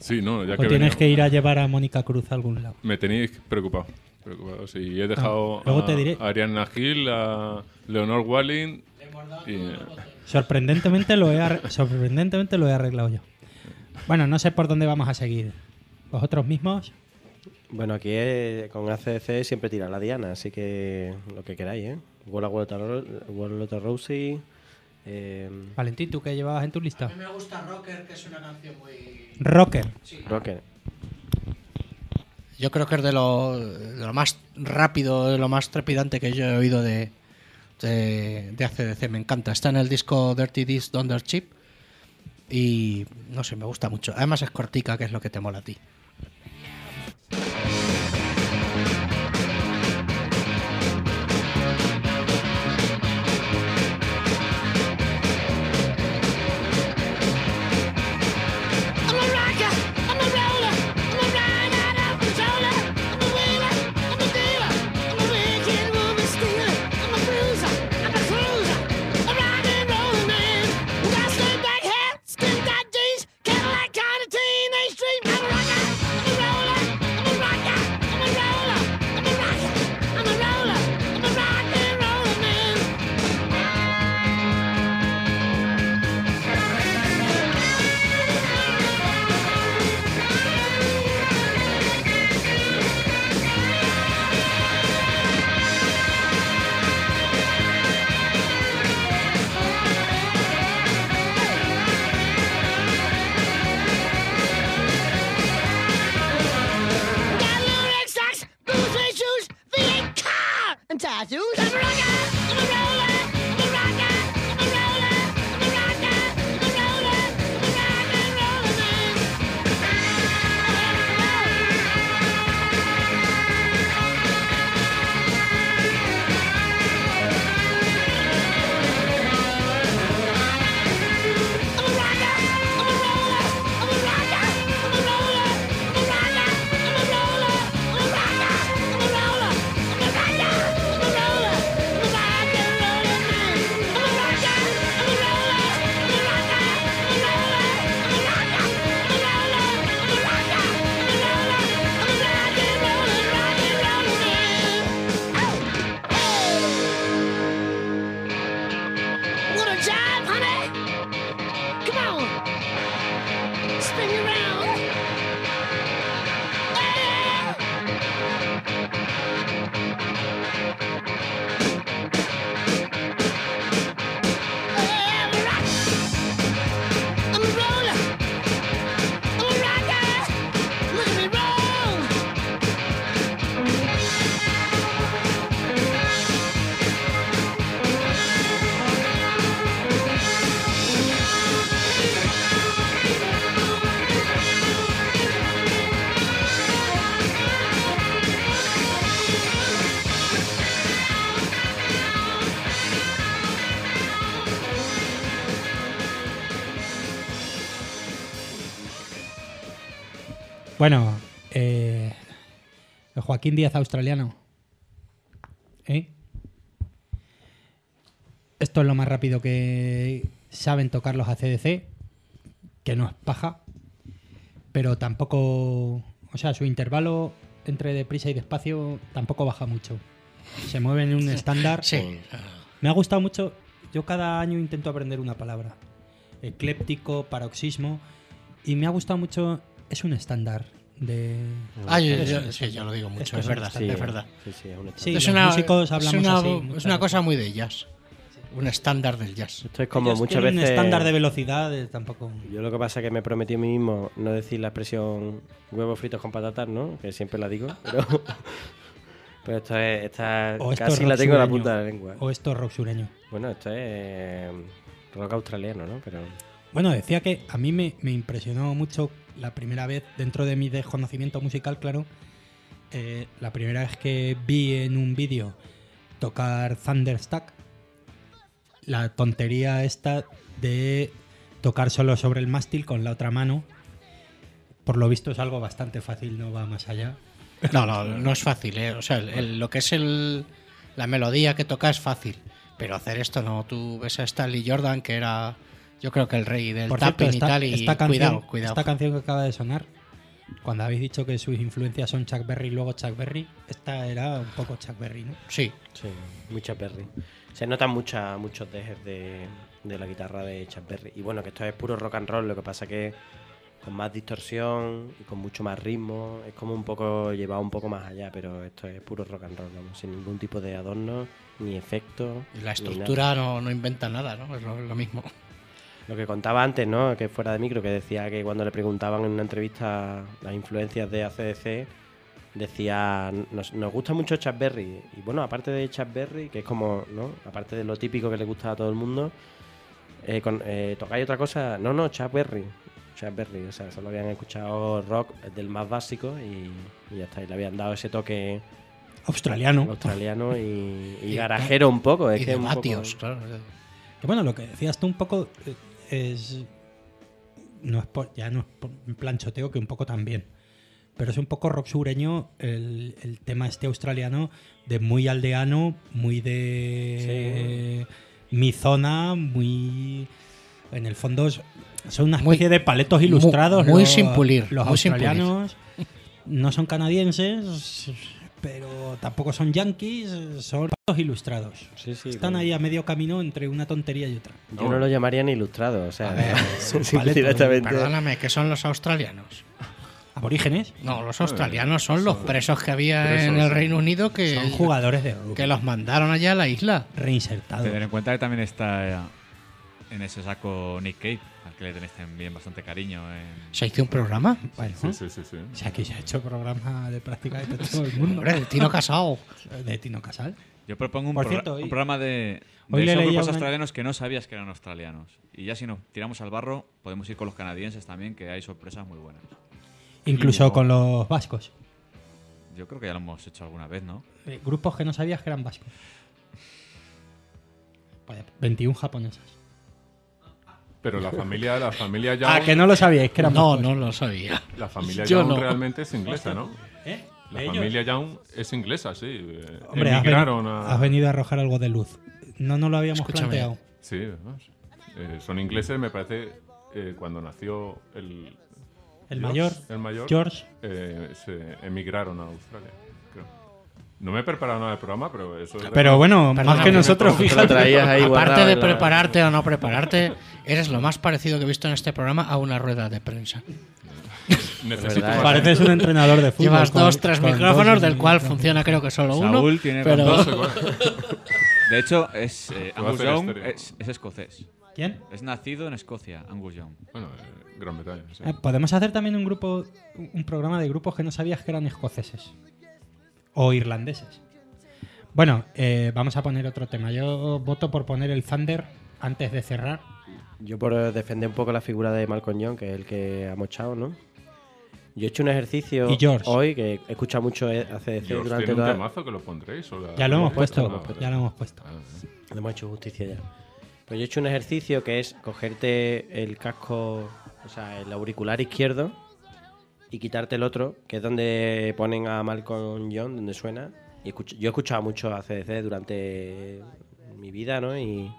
Sí, no, ya o que tienes venía- que ir a llevar a Mónica Cruz a algún lado. Me tenéis preocupado. preocupado sí. He dejado Ah, luego a, te diré. a Ariana Gil, a Leonor Walling. Y, Sorprendentemente lo he sorprendentemente lo he arreglado yo. Bueno, no sé por dónde vamos a seguir. Vosotros mismos. Bueno, aquí es- con ACDC siempre tira la Diana, así que lo que queráis, ¿eh? Walla Walla Ro- Walla Walla Rosie. Eh, Valentín, ¿tú qué llevabas en tu lista? me gusta Rocker, que es una canción muy... Rocker. Rocker. Yo creo que es de lo, de lo más rápido, de lo más trepidante que yo he oído de, de, de ACDC. Me encanta. Está en el disco Dirty Disc Under Chip. Y no sé, me gusta mucho. Además es cortica, que es lo que te mola a ti. Joaquín Díaz australiano. ¿Eh? Esto es lo más rápido que saben tocar los ACDC, que no es paja, pero tampoco, o sea, su intervalo entre deprisa y despacio tampoco baja mucho. Se mueven en un estándar. Sí. Me ha gustado mucho. Yo cada año intento aprender una palabra. Ecléptico, paroxismo. Y me ha gustado mucho. Es un estándar de. Ah, yo, es yo- un- sí, yo lo digo mucho, es verdad, estándar. es verdad. Sí, sí, es un Sí, es los una, músicos hablamos es una, así, es muchas una cosa muy de jazz. Un estándar del jazz. Esto es como Ellos muchas veces. Un estándar de velocidad eh, tampoco. Yo lo que pasa es que me prometí a mí mismo no decir la expresión huevos fritos con patatas, ¿no? Que siempre la digo, pero. pero esto es. Esta O esto casi es la tengo en la punta de la lengua. O esto es rock sureño. Bueno, esto es. eh, rock australiano, ¿no? Pero. Bueno, decía que a mí me, impresionó mucho la primera vez, dentro de mi desconocimiento musical, claro, eh, la primera vez que vi en un vídeo tocar Thunderstack, la tontería esta de tocar solo sobre el mástil con la otra mano. Por lo visto es algo bastante fácil, no va más allá. No, no, no es fácil, ¿eh? O sea, lo que es el, la melodía que toca es fácil. Pero hacer esto no. Tú ves a Stanley Jordan, que era, yo creo que el rey del Por cierto, tapping y tal. Y esta canción, cuidado, cuidado. esta canción que acaba de sonar, cuando habéis dicho que sus influencias son Chuck Berry y luego Chuck Berry, esta era un poco Chuck Berry, ¿no? Sí. Sí, mucha Berry. Se notan mucha, muchos dejes de, de la guitarra de Chuck Berry. Y bueno, que esto es puro rock and roll, lo que pasa que con más distorsión y con mucho más ritmo, es como un poco llevado un poco más allá, pero esto es puro rock and roll, vamos, sin ningún tipo de adorno, ni efecto. Y la ni estructura no, no inventa nada, ¿no? Es lo, lo mismo. Lo que contaba antes, ¿no? Que fuera de micro, que decía que cuando le preguntaban en una entrevista las influencias de ACDC, decía, nos, nos gusta mucho Chuck Berry. Y bueno, aparte de Chuck Berry, que es como, ¿no? Aparte de lo típico que le gusta a todo el mundo, eh, con- eh, ¿tocáis otra cosa? No, no, Chuck Berry. Chuck Berry, o sea, solo habían escuchado rock del más básico y, y ya está. Y le habían dado ese toque Australiano. australiano y, y Y- garajero un poco. Es y que de un poco- claro. Que bueno, lo que decías tú un poco eh, es. No es por- ya no es por- en plan choteo, que un poco también. Pero es un poco rock sureño el, el tema este australiano de muy aldeano, muy de mi zona, muy. En el fondo es- son una especie de paletos muy- ilustrados. muy los- sin pulir, Los muy australianos no son canadienses, pero tampoco son yankees, son paletos ilustrados. Sí, sí, Están bueno. ahí a medio camino entre una tontería y otra. Yo no lo llamaría ni ilustrado, o sea, ver, directamente. Perdóname, ¿qué son los australianos? ¿Aborígenes? No, los australianos son los presos que había presos, en el. Reino Unido que, Son jugadores de rugby. que los mandaron allá a la isla. Reinsertados. Tener en cuenta que también está eh, en ese saco Nick Cave, que le tenéis también bastante cariño. En... ¿Se hizo un programa? Bueno, Sí, sí, sí, sí. O sea, aquí se ha hecho programa de práctica de todo el mundo. Hombre, de Tino Casal. De Tino Casal. Yo propongo un, Por cierto, un hoy- programa de, de esos grupos australianos que no sabías que eran australianos. Y ya si nos tiramos al barro, podemos ir con los canadienses también, que hay sorpresas muy buenas. Incluso con los vascos. Yo creo que ya lo hemos hecho alguna vez, ¿no? Eh, grupos que no sabías que eran vascos. Vaya, 21 japonesas. Pero la familia, la familia Young, Ah, que no lo sabíais, que eran No, no lo sabía. la familia Yo Young no. realmente es inglesa, ¿no? ¿Eh? La ¿Ellos? familia Young es inglesa, sí. Hombre, has, a... venido a arrojar algo de luz. No nos lo habíamos Escúchame. planteado. Sí. Eh, son ingleses, me parece, eh, cuando nació el... El George, mayor, El mayor. George. eh, se emigraron a Australia. No me he preparado nada del programa, pero eso... es- Pero bueno, más que pero nosotros, fíjate. ahí Aparte de la- prepararte o no prepararte, eres lo más parecido que he visto en este programa a una rueda de prensa. Necesito verdad, más- Pareces un entrenador de fútbol. Llevas con- dos, tres micrófonos, dos del cual funciona creo que solo uno. Saúl tiene pero... dos. De hecho, es, eh, Angus Young es, es escocés. ¿Quién? Es nacido en Escocia, Angus Young. Bueno, eh, Gran Bretaña, sí. Eh, Podemos hacer también un grupo, un programa de grupos que no sabías que eran escoceses o irlandeses. Bueno, eh, vamos a poner otro tema. Yo voto por poner el Thunder antes de cerrar. Yo por defender un poco la figura de Malcolm Young, que es el que ha mochado, ¿no? Yo he hecho un ejercicio hoy que he escuchado mucho eh, ACDC George durante tiene un toda... temazo que lo pondréis. o la- Ya lo hemos puesto, puesto, lo hemos puesto. ya lo hemos puesto. Ah, eh. Le hemos hecho justicia ya. Pues yo he hecho un ejercicio que es cogerte el casco, o sea, el auricular izquierdo y quitarte el otro, que es donde ponen a Malcolm John, donde suena. Y escuch- yo he escuchado mucho a CDC durante mi vida, ¿no? Y,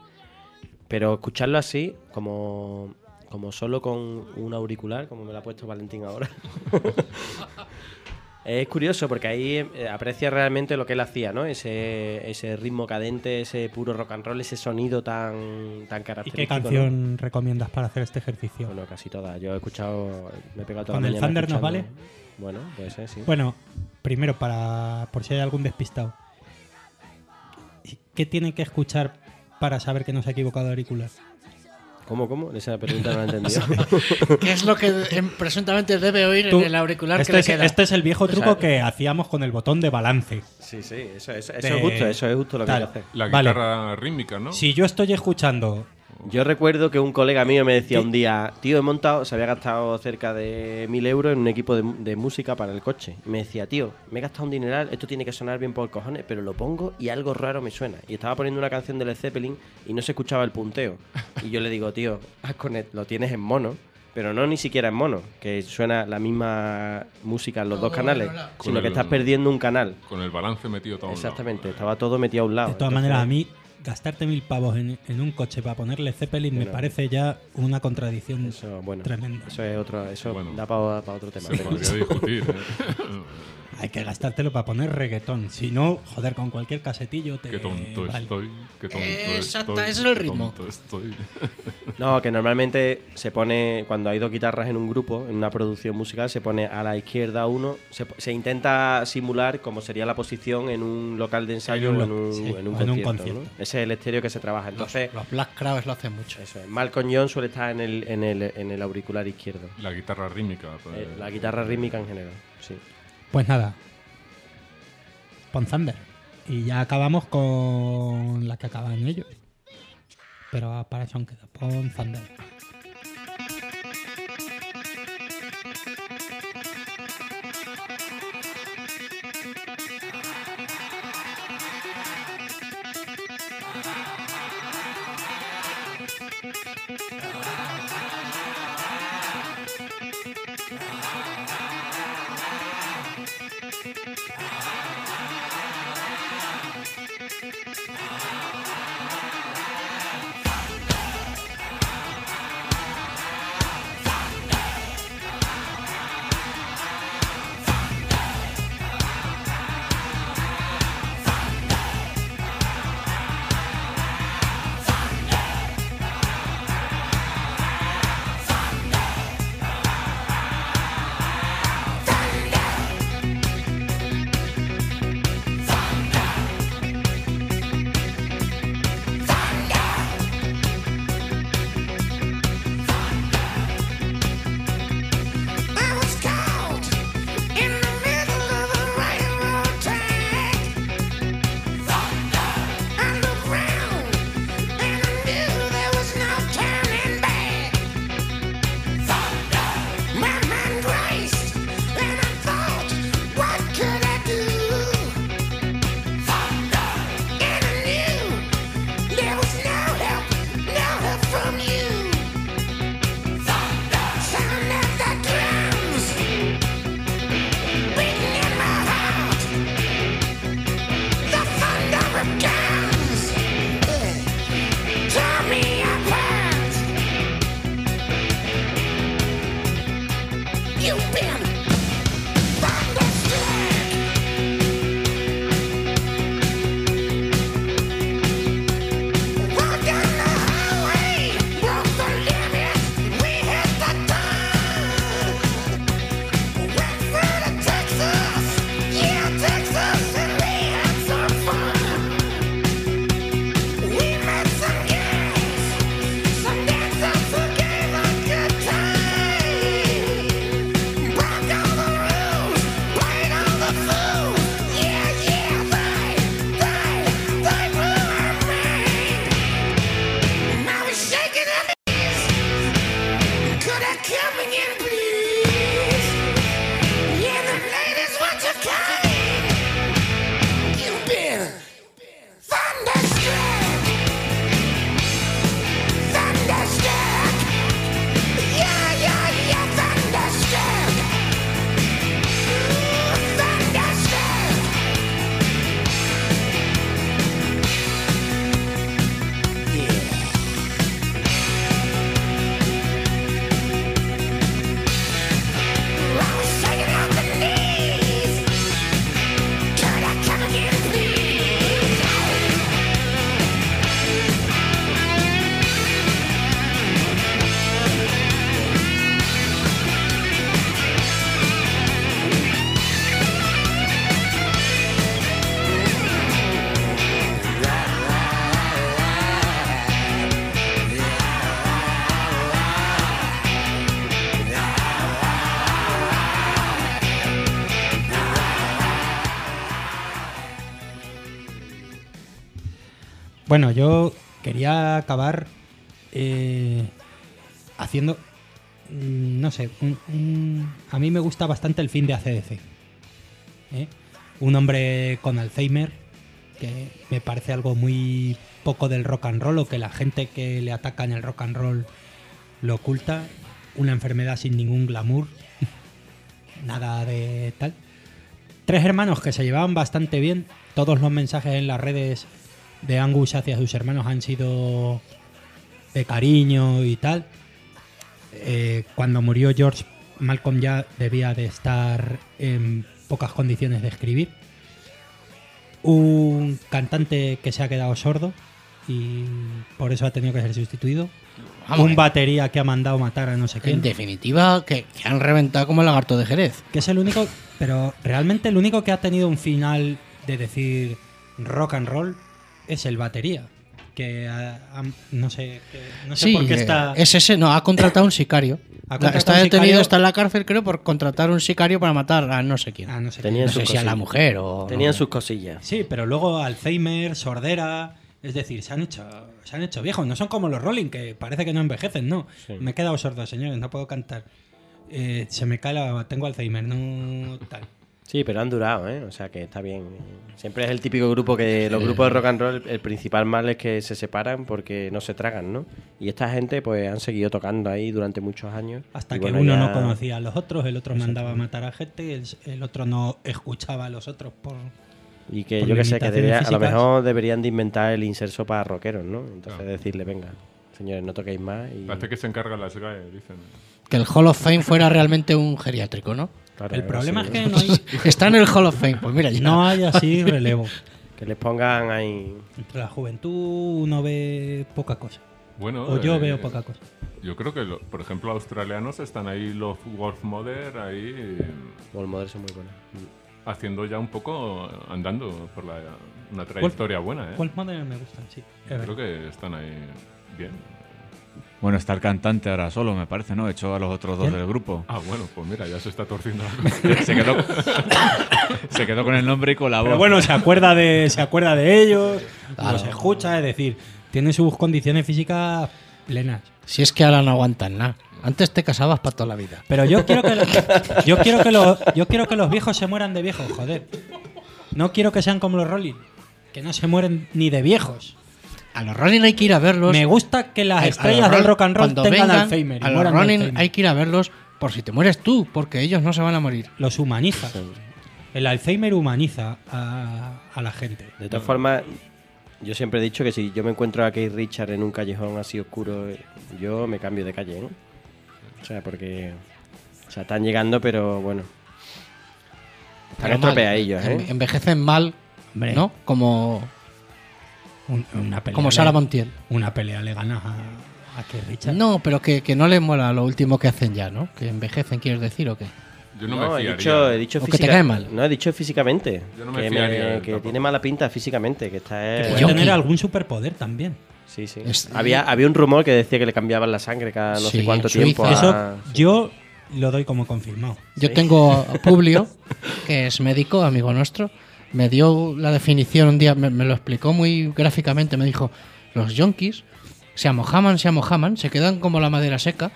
pero escucharlo así, como, como solo con un auricular, como me lo ha puesto Valentín ahora. Es curioso porque ahí eh, aprecia realmente lo que él hacía, ¿no? Ese, ese ritmo cadente, ese puro rock and roll, ese sonido tan, tan ¿Y característico. qué ¿no? canción recomiendas para hacer este ejercicio? Bueno, casi todas. Yo he escuchado, me he pegado toda ¿Con la el mañana Thunder nos vale? Bueno, puede ser, sí. Bueno, primero, para por si hay algún despistado. ¿Qué tiene que escuchar para saber que no se ha equivocado auricular? ¿Cómo, cómo? Esa pregunta no la he entendido. ¿Qué es lo que em, presuntamente debe oír Tú- en el auricular este, que es, le queda? este es el viejo O sea, truco que hacíamos con el botón de balance. Sí, sí, eso, eso- eso De- es justo, eso es justo lo que hay Tal. que hacer. La Vale. guitarra rítmica, ¿no? Si yo estoy escuchando Yo recuerdo que un colega mío me decía ¿Qué? un día, tío, he montado, se había gastado cerca de mil euros en un equipo de, de música para el coche. Y me decía, tío, me he gastado un dineral, esto tiene que sonar bien por cojones, pero lo pongo y algo raro me suena. Y estaba poniendo una canción de Led Zeppelin y no se escuchaba el punteo. Y yo le digo, tío, haz con el- lo tienes en mono. Pero no ni siquiera en mono, que suena la misma música en los dos canales, sino Con que el- estás perdiendo un canal. Con el balance metido todo a un lado. Exactamente, estaba todo metido a un lado. De todas Entonces, maneras, a mí gastarte mil pavos en, en un coche para ponerle Zeppelin me parece ya una contradicción Eso, bueno, tremenda. eso es otro, eso Bueno. da para otro tema. Se pero- podría discutir, ¿eh? Hay que gastártelo para poner reggaetón. Si no, joder, con cualquier casetillo te Qué tonto vale. estoy, qué tonto Exacto, estoy. ese es el qué ritmo. tonto estoy. No, que normalmente se pone, cuando hay dos guitarras en un grupo, en una producción musical, se pone a la izquierda uno, se, se intenta simular como sería la posición en un local de ensayo o en un, sí, en un o en un concierto. concierto. ¿no? Ese es el estéreo que se trabaja. Los, Entonces, los Black Crowes lo hacen mucho. eso es. Malcolm John suele estar en el, en el, en el auricular izquierdo. La guitarra rítmica. pues, Eh, la guitarra rítmica en general, sí. Pues nada. Pon Thunder. Y ya acabamos con la que acaban ellos. Pero para eso aún queda. Pon Thunder. Bueno, yo quería acabar eh, haciendo. mm, No sé, un- a mí me gusta bastante el fin de ACDC. ¿eh? Un hombre con Alzheimer, que me parece algo muy poco del rock and roll, o que la gente que le ataca en el rock and roll lo oculta. Una enfermedad sin ningún glamour, nada de tal. Tres hermanos que se llevaban bastante bien. Todos los mensajes en las redes de Angus hacia sus hermanos han sido de cariño y tal. Eh, cuando murió George, Malcolm ya debía de estar en pocas condiciones de escribir. Un cantante que se ha quedado sordo y por eso ha tenido que ser sustituido. Vamos, un batería que ha mandado matar a no sé quién. En definitiva, que, que han reventado como el lagarto de Jerez. Que es el único, pero realmente el único que ha tenido un final de decir rock and roll es el batería. Que ah, no sé, que- no sé Sí, por qué está. es ese, no, ha contratado un sicario. Está un detenido, sicario- está en la cárcel, creo, por contratar un sicario para matar a no sé quién. Ah, no sé Tenían no sus sé si a la cosillas. mujer o. Tenían sus cosillas. Sí, pero luego Alzheimer, sordera. Es decir, se han hecho, se han hecho viejos. No son como los Rolling, que parece que no envejecen, no. Sí. Me he quedado sordo, señores, no puedo cantar. Eh, se me cae la. Tengo Alzheimer, no tal. Sí, pero han durado, ¿eh? O sea que está bien. Siempre es el típico grupo que los grupos de rock and roll, el principal mal es que se separan porque no se tragan, ¿no? Y esta gente pues han seguido tocando ahí durante muchos años. Hasta que bueno, uno ya- no conocía a los otros, el otro mandaba a matar a gente, el, el otro no escuchaba a los otros por. Y que por yo que sé, que debería- a lo mejor deberían de inventar el inserso para rockeros, ¿no? Entonces decirle, venga, señores, no toquéis más. Y... Parece que se encargan las GAE, dicen. Que el Hall of Fame fuera realmente un geriátrico, ¿no? Claro, El algo problema es ¿no? que no hay, Está en el Hall of Fame, pues mira, ya. no hay así relevo. Que les pongan ahí... Entre la juventud uno ve poca cosa. Bueno, O yo eh, veo poca cosa. Yo creo que, lo- por ejemplo, australianos están ahí, los Wolf Mother, ahí eh, Los modelos son muy buenos. haciendo ya un poco, andando por la, una trayectoria buena, ¿eh? ¿Cuál modelo me gustan? Sí. es Creo que están ahí bien. Bueno, está el cantante ahora solo, me parece, ¿no? Echó a los otros dos ¿Quién? del grupo. Ah, bueno, pues mira, ya se está torciendo la cosa. Se quedó, se quedó con el nombre y con la voz. Pero bueno, se acuerda de, se acuerda de ellos, Claro. los escucha, es decir, tiene sus condiciones físicas plenas. Si es que ahora no aguantan nada. Antes te casabas para toda la vida. Pero yo quiero que yo quiero que los yo quiero que los viejos se mueran de viejos, joder. No quiero que sean como los Rolling, que no se mueren ni de viejos. A los Rolling hay que ir a verlos. Me gusta que las A- estrellas del rock and roll tengan vengan, Alzheimer. A los Alzheimer. hay que ir a verlos por si te mueres tú, porque ellos no se van a morir. Los humaniza. El Alzheimer humaniza a, a la gente. De todas formas, yo siempre he dicho que si yo me encuentro a Keith Richard en un callejón así oscuro, yo me cambio de calle, ¿eh? O sea, porque... O sea, están llegando, pero bueno. Están estropeadillos, ¿eh? Enve- Envejecen mal, Hombre. ¿no? Como, Un- una pelea como le- Sara Montiel. Una pelea le ganas a, a Keith Richard. No, pero que, que no les mola lo último que hacen ya, ¿no? Que envejecen, ¿quieres decir o qué? Yo no, No, me he dicho, he dicho O que te cae mal. No, he dicho físicamente. Yo no me que fiaría que tampoco. tiene mala pinta físicamente, que está... Que puede tener algún superpoder también. Sí, sí. Es- había, había un rumor que decía que le cambiaban la sangre cada no Sí, sé cuánto tiempo. a- Eso yo lo doy como confirmado. Yo tengo a Publio, que es médico, amigo nuestro. Me dio la definición un día, me, me lo explicó muy gráficamente. Me dijo: Los yonkis se amojaman, se amojaman, se quedan como la madera seca.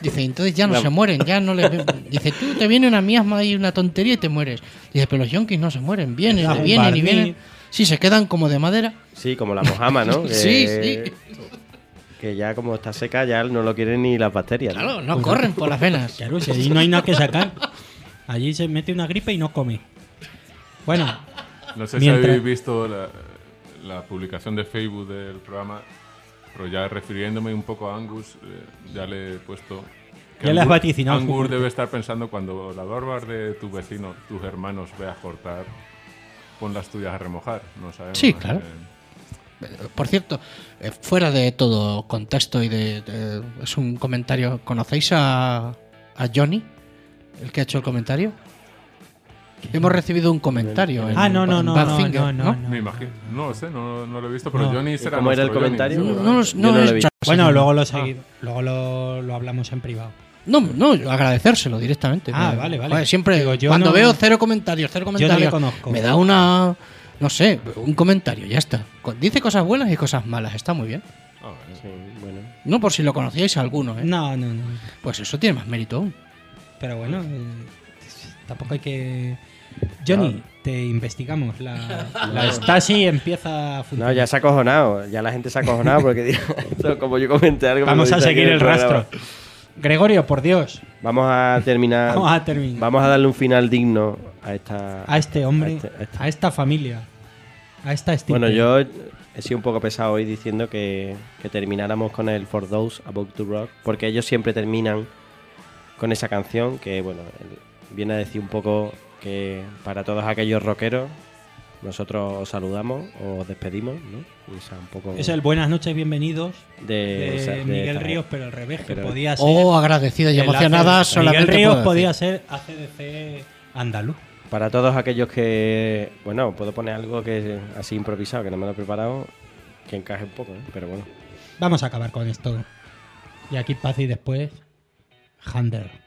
Dice, entonces ya no La- se mueren, ya no les. Dice, tú te viene una miasma y una tontería y te mueres. Dice, pero los yonkis no se mueren, vienen, Ah, vienen y vienen. Sí, se quedan como de madera. Sí, como la mojama, ¿no? Que- Sí, sí. Que ya como está seca, ya no lo quieren ni las bacterias. ¿no? Claro, no corren por las venas. Claro, si allí no hay nada que sacar. Allí se mete una gripe y no come. Bueno, No sé Mientras- si habéis visto la, la publicación de Facebook del programa, pero ya refiriéndome un poco a Angus, eh, ya le he puesto... que Ya le has Angus- vaticinado Angus debe estar pensando cuando la barbas de tu vecino, tus hermanos, veas cortar, pon las tuyas a remojar. No sabemos. Sí, claro. eh, Por cierto, eh, fuera de todo contexto y de, de- es un comentario. ¿Conocéis a, a Johnny, el que ha hecho el comentario? Hemos recibido un comentario. en- Ah, no, no, no, Badfinger, no, no, no. me imagino. No lo sé, no, no lo he visto, pero No. Johnny será ¿Cómo era el comentario? No, no, Yo no no lo he visto. Bueno, luego lo seguimos. Luego lo, lo hablamos en privado. No, no, agradecérselo directamente. Ah, Me- vale, vale. siempre, Digo, yo cuando no- veo cero comentarios, cero Yo no le comentarios, conozco. me da una, no sé, un comentario, ya está. Dice cosas buenas y cosas malas, está muy bien. Sí, bueno. No por si lo conocíais alguno, ¿eh? No, no, no. Pues eso tiene más mérito aún. Pero bueno, eh, tampoco hay que. Johnny, te investigamos. La, la Stasi empieza a funcionar. No, ya se ha acojonado. Ya la gente se ha acojonado porque digo, como yo comenté algo. Vamos a seguir el rastro. Gregorio, por Dios, Vamos a terminar. Vamos a terminar. Vamos a darle un final digno a esta. a este hombre, a este- a este- a esta familia, a esta estirpe. Bueno, yo he sido un poco pesado hoy diciendo que, que termináramos con el For Those About to Rock, porque ellos siempre terminan con esa canción que, bueno, viene a decir un poco que para todos aquellos rockeros, nosotros os saludamos, os despedimos, ¿no? Y esa un poco Es el buenas noches, bienvenidos de, de esa- de Miguel esta- y pero al revés, que pero- podía ser. Oh, agradecida y emocionada solamente Miguel Ríos podía ser ACDC andaluz. Para todos aquellos que, bueno, puedo poner algo que así improvisado, que no me lo he preparado, que encaje un poco, ¿eh? pero bueno. Vamos a acabar con esto. Y aquí paz y después, Hander.